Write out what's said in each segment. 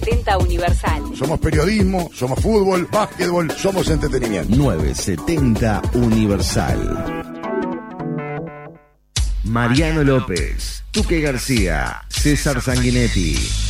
970 Universal. Somos periodismo, somos fútbol, básquetbol, somos entretenimiento. 970 Universal. Mariano López, Tuque García, César Sanguinetti.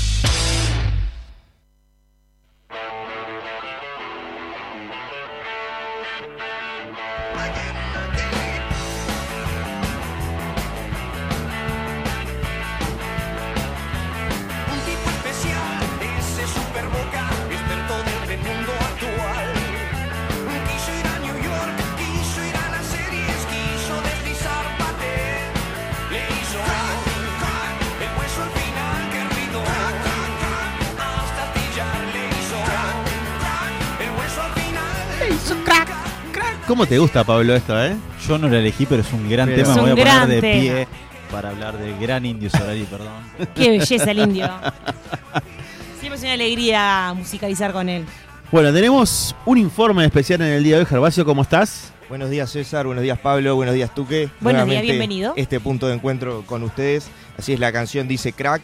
¿Cómo te gusta, Pablo, esto, eh? Yo no lo elegí, pero es un gran Pero- tema. Me voy a un poner gran de tema. pie para hablar del gran indio Solari, perdón. Qué belleza el indio. Siempre es una alegría musicalizar con él. Bueno, tenemos un informe especial en el día de hoy. Gervasio, ¿cómo estás? Buenos días César, buenos días Pablo, buenos días Tuque. Buenos días, bienvenido. Este punto de encuentro con ustedes. Así es, la canción dice crack.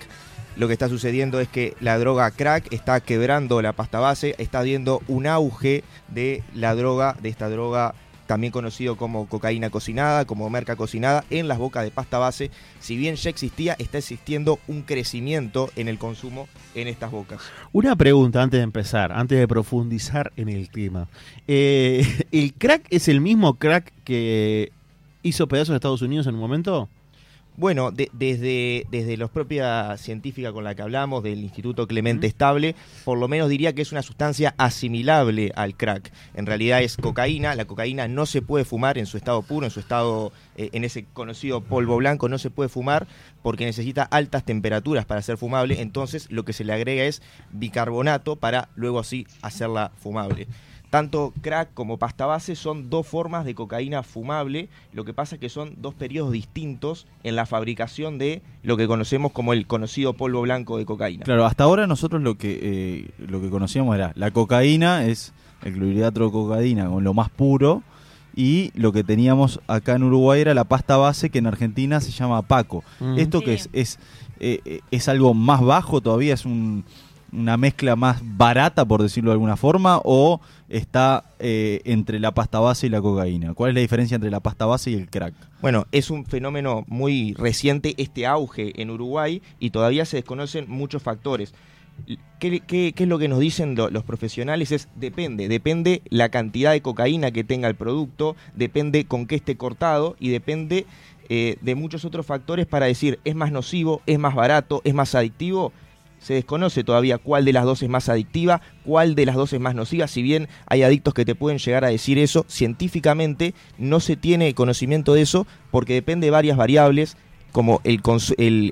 Lo que está sucediendo es que la droga crack está quebrando la pasta base, está viendo un auge de la droga, de esta droga también conocido como cocaína cocinada, como merca cocinada, en las bocas de pasta base. Si bien ya existía, está existiendo un crecimiento en el consumo en estas bocas. Una pregunta antes de empezar, antes de profundizar en el tema. Eh, ¿El crack es el mismo crack que hizo pedazos de Estados Unidos en un momento? Bueno, de- desde, desde la propia científica con la que hablamos, del Instituto Clemente Estable, por lo menos diría que es una sustancia asimilable al crack. En realidad es cocaína, la cocaína no se puede fumar en su estado puro, en su estado, eh, en ese conocido polvo blanco, no se puede fumar porque necesita altas temperaturas para ser fumable, entonces lo que se le agrega es bicarbonato para luego así hacerla fumable. Tanto crack como pasta base son dos formas de cocaína fumable, lo que pasa es que son dos periodos distintos en la fabricación de lo que conocemos como el conocido polvo blanco de cocaína. Claro, hasta ahora nosotros lo que eh, lo que conocíamos era la cocaína es el clorhidrato de cocaína con lo más puro y lo que teníamos acá en Uruguay era la pasta base que en Argentina se llama Paco. Mm. Esto que es es, eh, eh, es algo más bajo todavía es un- una mezcla más barata por decirlo de alguna forma o está eh, entre la pasta base y la cocaína. ¿Cuál es la diferencia entre la pasta base y el crack? Bueno, es un fenómeno muy reciente este auge en Uruguay y todavía se desconocen muchos factores. ¿Qué, qué- es lo que nos dicen lo- los profesionales? Es depende, depende la cantidad de cocaína que tenga el producto, depende con qué esté cortado y depende eh, de muchos otros factores para decir es más nocivo, es más barato, es más adictivo. Se desconoce todavía cuál de las dos es más adictiva, cuál de las dos es más nociva. Si bien hay adictos que te pueden llegar a decir eso, científicamente no se tiene conocimiento de eso porque depende de varias variables como el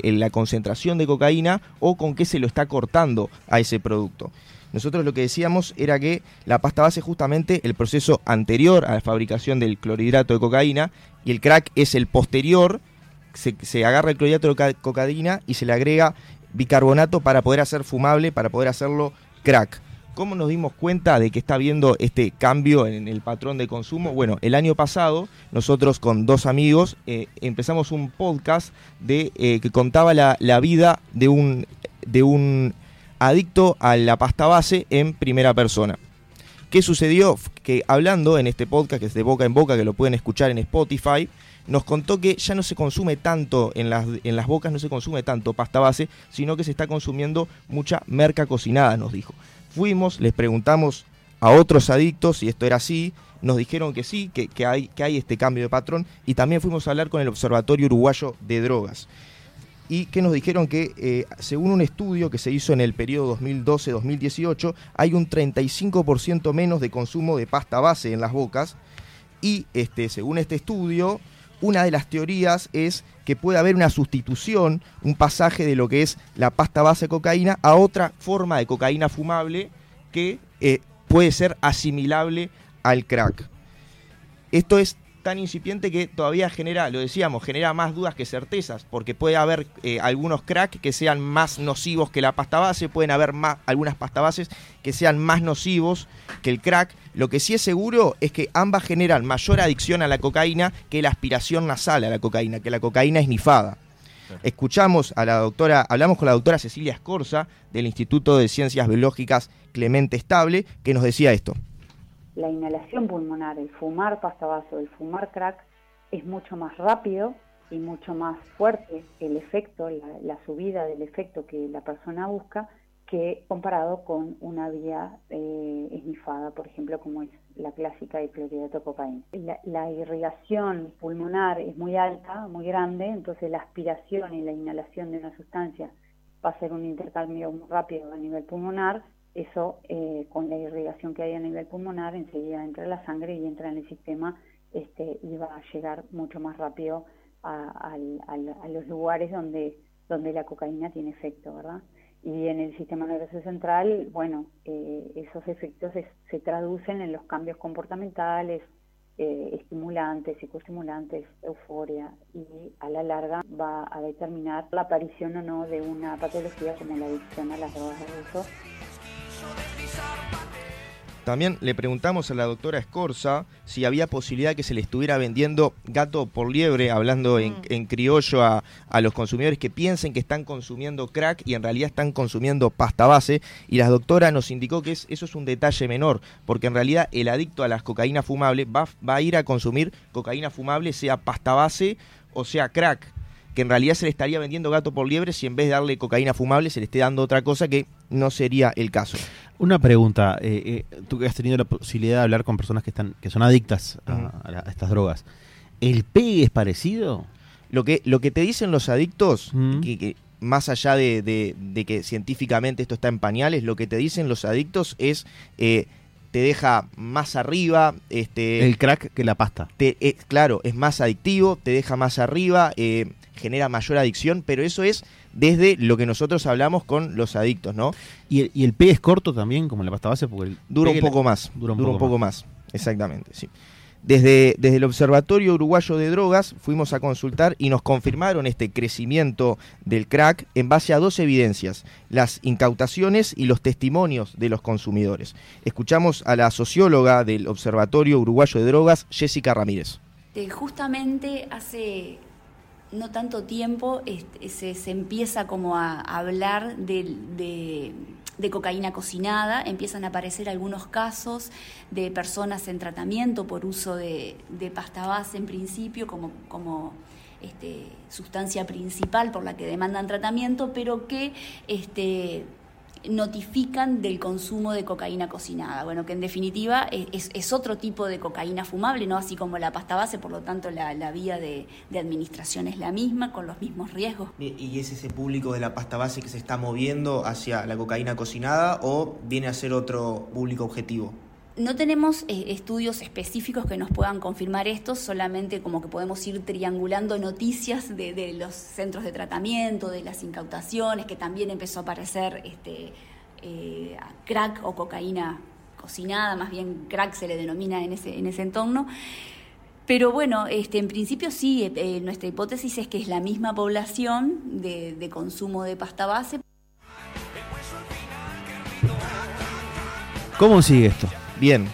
la concentración de cocaína o con qué se lo está cortando a ese producto. Nosotros lo que decíamos era que la pasta base es justamente el proceso anterior a la fabricación del clorhidrato de cocaína y el crack es el posterior. Se, se agarra el clorhidrato de coca- cocaína y se le agrega bicarbonato para poder hacer fumable, para poder hacerlo crack. ¿Cómo nos dimos cuenta de que está habiendo este cambio en el patrón de consumo? Bueno, el año pasado nosotros con dos amigos eh, empezamos un podcast de, eh, que contaba la, la vida de un, de un adicto a la pasta base en primera persona. ¿Qué sucedió? Que hablando en este podcast, que es de boca en boca, que lo pueden escuchar en Spotify, nos contó que ya no se consume tanto en las, en las bocas, no se consume tanto pasta base, sino que se está consumiendo mucha merca cocinada, nos dijo. Fuimos, les preguntamos a otros adictos si esto era así, nos dijeron que sí, que, que hay, que hay este cambio de patrón, y también fuimos a hablar con el Observatorio Uruguayo de Drogas y que nos dijeron que eh, según un estudio que se hizo en el periodo 2012-2018 hay un 35% menos de consumo de pasta base en las bocas y este, según este estudio una de las teorías es que puede haber una sustitución, un pasaje de lo que es la pasta base de cocaína a otra forma de cocaína fumable que eh, puede ser asimilable al crack. Esto es tan incipiente que todavía genera, lo decíamos, genera más dudas que certezas, porque puede haber eh, algunos crack que sean más nocivos que la pasta base, pueden haber más, algunas pasta bases que sean más nocivos que el crack. Lo que sí es seguro es que ambas generan mayor adicción a la cocaína que la aspiración nasal a la cocaína, que la cocaína esnifada. Escuchamos a la doctora, hablamos con la doctora Cecilia Escorza del Instituto de Ciencias Biológicas Clemente Estable, que nos decía esto. La inhalación pulmonar, el fumar pasta base o el fumar crack es mucho más rápido y mucho más fuerte el efecto, la, subida del efecto que la persona busca que comparado con una vía eh, esnifada, por ejemplo, como es la clásica de clorhidrato cocaína. La, la irrigación pulmonar es muy alta, muy grande, entonces la aspiración y la inhalación de una sustancia va a ser un intercambio muy rápido a nivel pulmonar, eso eh, con la irrigación que hay a nivel pulmonar enseguida entra la sangre y entra en el sistema este, y va a llegar mucho más rápido a, a los lugares donde, donde la cocaína tiene efecto, ¿verdad? Y en el sistema nervioso central, bueno, eh, esos efectos se, se traducen en los cambios comportamentales, eh, estimulantes, psicoestimulantes, euforia, y a la larga va a determinar la aparición o no de una patología como la adicción a las drogas de uso También le preguntamos a la doctora Escorza si había posibilidad que se le estuviera vendiendo gato por liebre, hablando en, Mm. en criollo a, a los consumidores que piensen que están consumiendo crack y en realidad están consumiendo pasta base. Y la doctora nos indicó que es- eso es un detalle menor, porque en realidad el adicto a las cocaínas fumables va, va a ir a consumir cocaína fumable, sea pasta base o sea crack que en realidad se le estaría vendiendo gato por liebre si en vez de darle cocaína fumable se le esté dando otra cosa que no sería el caso. Una pregunta, eh, eh, tú que has tenido la posibilidad de hablar con personas que están que son adictas a, estas drogas, ¿el pegue es parecido? Lo que, lo que te dicen los adictos, que, que más allá de, de- de que científicamente esto está en pañales, lo que te dicen los adictos es eh, te deja más arriba, este, El crack que la pasta. te- eh, claro, es más adictivo, te deja más arriba, eh, genera mayor adicción, pero eso es desde lo que nosotros hablamos con los adictos, ¿no? ¿Y el, y el es corto también, como la pasta base? Porque el Dura un la- poco más. dura un Dura un poco poco más. Exactamente, sí. Desde, desde el Observatorio Uruguayo de Drogas fuimos a consultar y nos confirmaron este crecimiento del crack en base a dos evidencias, las incautaciones y los testimonios de los consumidores. Escuchamos a la socióloga del Observatorio Uruguayo de Drogas, Jessica Ramírez. Eh, justamente hace no tanto tiempo este, se, se empieza como a hablar de, de- cocaína cocinada, empiezan a aparecer algunos casos de personas en tratamiento por uso de, de pasta base en principio como, como este, sustancia principal por la que demandan tratamiento, pero que este, notifican del consumo de cocaína cocinada. Bueno, que en definitiva es, es- otro tipo de cocaína fumable, ¿no? Así como la pasta base, por lo tanto la, la vía de, de administración es la misma, con los mismos riesgos. ¿Y es ese público de la pasta base que se está moviendo hacia la cocaína cocinada o viene a ser otro público objetivo? No tenemos eh, estudios específicos que nos puedan confirmar esto, solamente como que podemos ir triangulando noticias de, los centros de tratamiento, de las incautaciones, que también empezó a aparecer este, eh, crack o cocaína cocinada, más bien crack se le denomina en ese, en ese entorno. Pero bueno, este, en principio sí, eh, nuestra hipótesis es que es la misma población de consumo de pasta base, ¿Cómo sigue esto? Bien,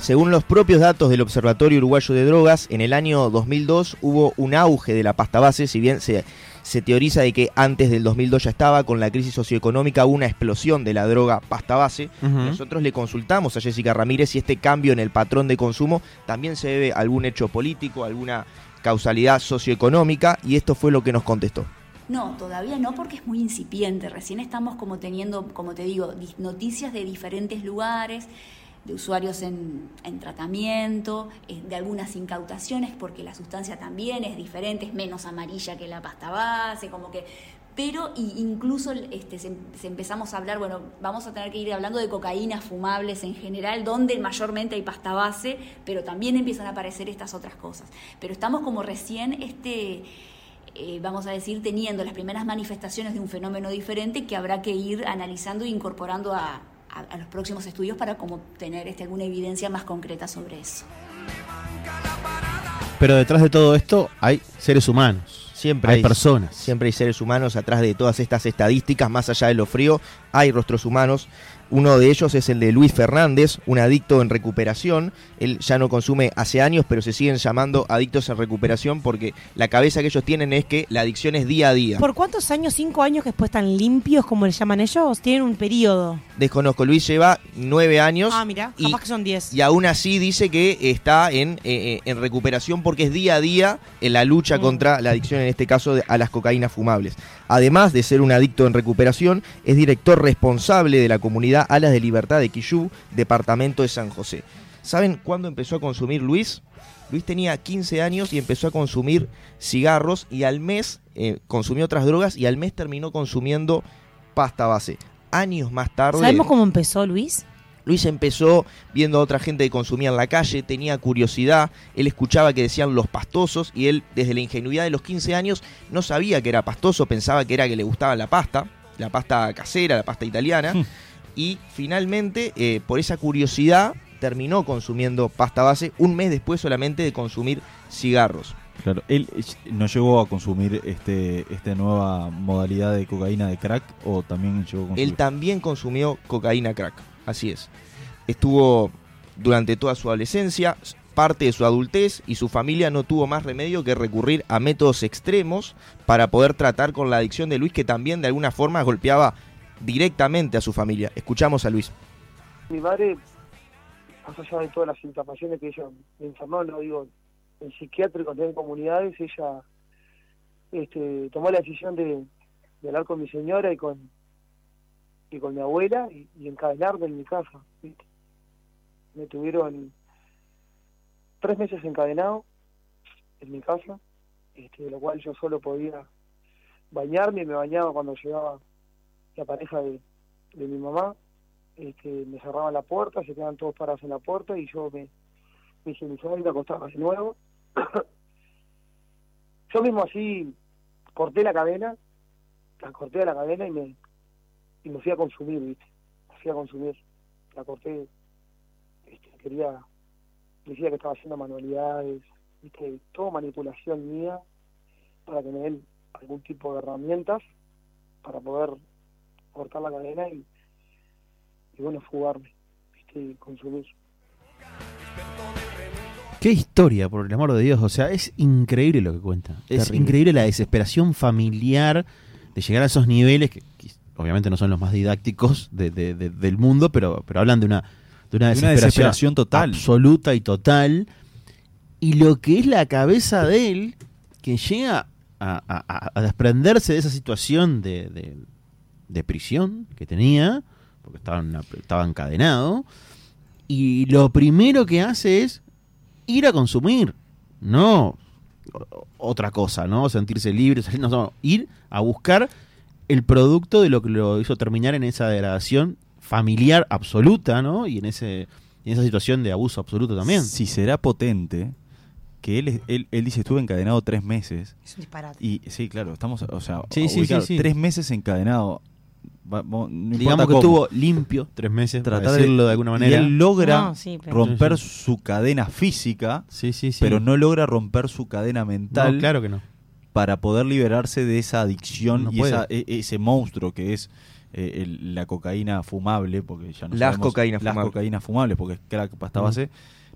según los propios datos del Observatorio Uruguayo de Drogas, en el año 2002 hubo un auge de la pasta base, si bien se, se teoriza de que antes del 2002 ya estaba, con la crisis socioeconómica hubo una explosión de la droga pasta base. Nosotros le consultamos a Jessica Ramírez si este cambio en el patrón de consumo también se debe a algún hecho político, alguna causalidad socioeconómica, y esto fue lo que nos contestó. No, todavía no porque es muy incipiente. Recién estamos como teniendo, como te digo, noticias de diferentes lugares, de usuarios en, en tratamiento, eh, de algunas incautaciones porque la sustancia también es diferente, es menos amarilla que la pasta base, como que... Pero incluso este, se, se empezamos a hablar, bueno, vamos a tener que ir hablando de cocaínas fumables en general, donde mayormente hay pasta base, pero también empiezan a aparecer estas otras cosas. Pero estamos como recién este, eh, vamos a decir, teniendo las primeras manifestaciones de un fenómeno diferente que habrá que ir analizando e incorporando a, a- a los próximos estudios para como tener este, alguna evidencia más concreta sobre eso. Pero detrás de todo esto hay seres humanos. Siempre hay, hay, personas. Siempre hay seres humanos atrás de todas estas estadísticas, más allá de lo frío, hay rostros humanos. Uno de ellos es el de Luis Fernández, un adicto en recuperación. Él ya no consume hace años, pero se siguen llamando adictos en recuperación porque la cabeza que ellos tienen es que la adicción es día a día. ¿Por cuántos años? ¿Cinco años que después están limpios, como le llaman ellos? Tienen un periodo. Desconozco, Luis lleva nueve años. Ah, mira, y- capaz que son diez. Y aún así dice que está en, eh, eh, en recuperación porque es día a día en la lucha Mm. contra la adicción, en este caso de- a las cocaínas fumables. Además de ser un adicto en recuperación, es director responsable de la comunidad Alas de Libertad de Quillú, departamento de San José. ¿Saben cuándo empezó a consumir Luis? Luis tenía 15 años y empezó a consumir cigarros y al mes eh, consumió otras drogas y al mes terminó consumiendo pasta base. Años más tarde... ¿Sabemos cómo empezó, Luis? Luis empezó viendo a otra gente que consumía en la calle, tenía curiosidad, él escuchaba que decían los pastosos y él desde la ingenuidad de los 15 años no sabía que era pastoso, pensaba que era que le gustaba la pasta, la pasta casera, la pasta italiana, Hmm. Y finalmente eh, por esa curiosidad terminó consumiendo pasta base un mes después solamente de consumir cigarros. Claro, él eh, no llegó a consumir este esta nueva modalidad de cocaína de crack o también llegó a consumir. Él también consumió cocaína crack, así es. Estuvo durante toda su adolescencia, parte de su adultez y su familia no tuvo más remedio que recurrir a métodos extremos para poder tratar con la adicción de Luis que también de alguna forma golpeaba directamente a su familia. Escuchamos a Luis. mi madre, más allá de todas las internaciones que ella me internó, no digo, en psiquiátrico, en comunidades, ella este, tomó la decisión de, hablar con mi señora y con y con mi abuela y, encadenarme en mi casa. Me tuvieron tres meses encadenado en mi casa, este, de lo cual yo solo podía bañarme y me bañaba cuando llegaba la pareja de, de mi mamá este, me cerraban la puerta, se quedaban todos parados en la puerta y yo me, me higienizaba y me acostaba de nuevo. yo mismo así corté la cadena, la corté de la cadena y me, y me fui a consumir, ¿viste? Me fui a consumir. La corté, este, quería, decía que estaba haciendo manualidades, ¿viste? Todo manipulación mía para que me den algún tipo de herramientas para poder cortar la cadena y, y bueno, fugarme, ¿viste? Y consumir. Qué historia, por el amor de Dios. O sea, es increíble lo que cuenta. Es Terrible. increíble la desesperación familiar de llegar a esos niveles que, que obviamente no son los más didácticos de- de- de- del mundo, pero, pero hablan de una, de una De una desesperación, desesperación total. Absoluta y total. Y lo que es la cabeza de él, que llega a, a- a- a desprenderse de esa situación de, de- prisión que tenía, porque estaba, en una- estaba encadenado, y lo primero que hace es ir a consumir, no otra cosa, ¿no? Sentirse libre, salir- no, no, ir a buscar el producto de lo que lo hizo terminar en esa degradación familiar absoluta, ¿no? Y en ese en esa situación de abuso absoluto también. Si será potente, que él, es- él, él dice estuve encadenado tres meses. Es un disparate. Y sí, claro, estamos, o sea, Sí, sí, sí. tres meses encadenado. Va- va- no Digamos que cómo. estuvo limpio tres meses, Tratar decirlo de, alguna manera. Y él logra No, sí, pero- romper Sí, su cadena física, Sí, sí, sí. pero no logra romper su cadena mental No, claro que no. para poder liberarse de esa adicción No y esa- e- ese monstruo que es eh, el- la cocaína fumable, porque ya no Las sabemos- cocaínas las fumables. cocaínas fumables, porque es crack pasta Mm. base,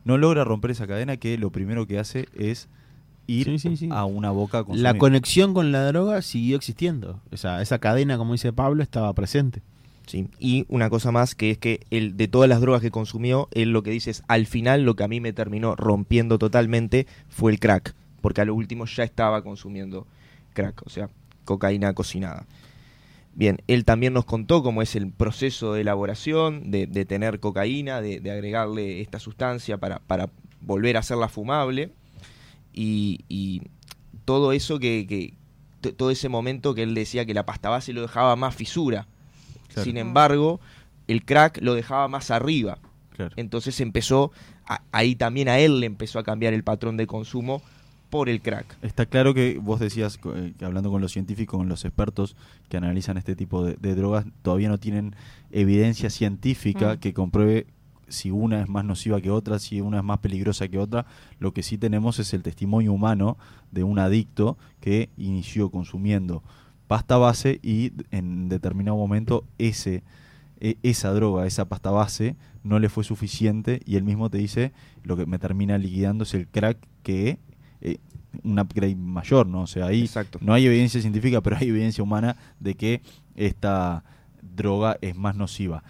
no logra romper esa cadena que lo primero que hace es ir Sí, sí, sí. a una boca con La conexión con la droga siguió existiendo. O sea, esa cadena, como dice Pablo, estaba presente. Sí, y una cosa más que es que él, de todas las drogas que consumió, él lo que dice es, al final lo que a mí me terminó rompiendo totalmente fue el crack, porque a lo último ya estaba consumiendo crack, o sea, cocaína cocinada. Bien, él también nos contó cómo es el proceso de elaboración, de, de tener cocaína, de, de agregarle esta sustancia para, para volver a hacerla fumable, y, y todo eso que, que todo ese momento que él decía que la pasta base lo dejaba más fisura. Claro. Sin embargo, el crack lo dejaba más arriba. Claro. Entonces empezó, a- ahí también a él le empezó a cambiar el patrón de consumo por el crack. Está claro que vos decías, eh, que hablando con los científicos, con los expertos que analizan este tipo de, de drogas, todavía no tienen evidencia científica Mm. que compruebe si una es más nociva que otra, si una es más peligrosa que otra. Lo que sí tenemos es el testimonio humano de un adicto que inició consumiendo pasta base y en determinado momento ese e- esa droga, esa pasta base, no le fue suficiente y él mismo te dice, lo que me termina liquidando es el crack que eh, un upgrade mayor, ¿no? O sea, ahí no hay evidencia científica, pero hay evidencia humana de que esta droga es más nociva.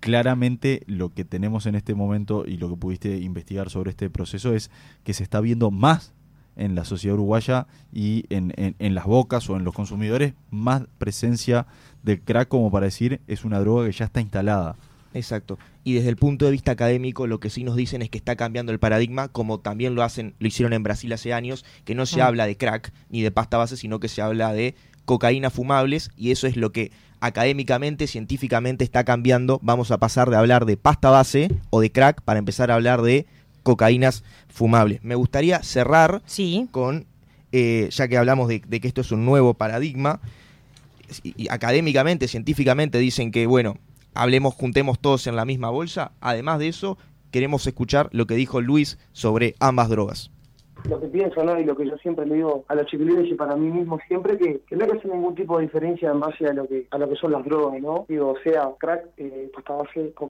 Claramente lo que tenemos en este momento y lo que pudiste investigar sobre este proceso es que se está viendo más en la sociedad uruguaya y en, en- en las bocas o en los consumidores más presencia del crack como para decir es una droga que ya está instalada. Exacto. Y desde el punto de vista académico, lo que sí nos dicen es que está cambiando el paradigma, como también lo hacen, lo hicieron en Brasil hace años, que no se Ah. habla de crack ni de pasta base, sino que se habla de cocaína fumables, y eso es lo que académicamente, científicamente está cambiando. Vamos a pasar de hablar de pasta base o de crack para empezar a hablar de cocaínas fumables. Me gustaría cerrar con, eh, ya que hablamos de, de que esto es un nuevo paradigma, y, y académicamente, científicamente dicen que, bueno, hablemos, juntemos todos en la misma bolsa. Además de eso, queremos escuchar lo que dijo Luis sobre ambas drogas. Lo que pienso, ¿no? Y lo que yo siempre le digo a los chiquilines y para mí mismo siempre, que, no hay que hacer ningún tipo de diferencia en base a lo que a lo que son las drogas, ¿no? Digo, sea crack, eh, pasta base,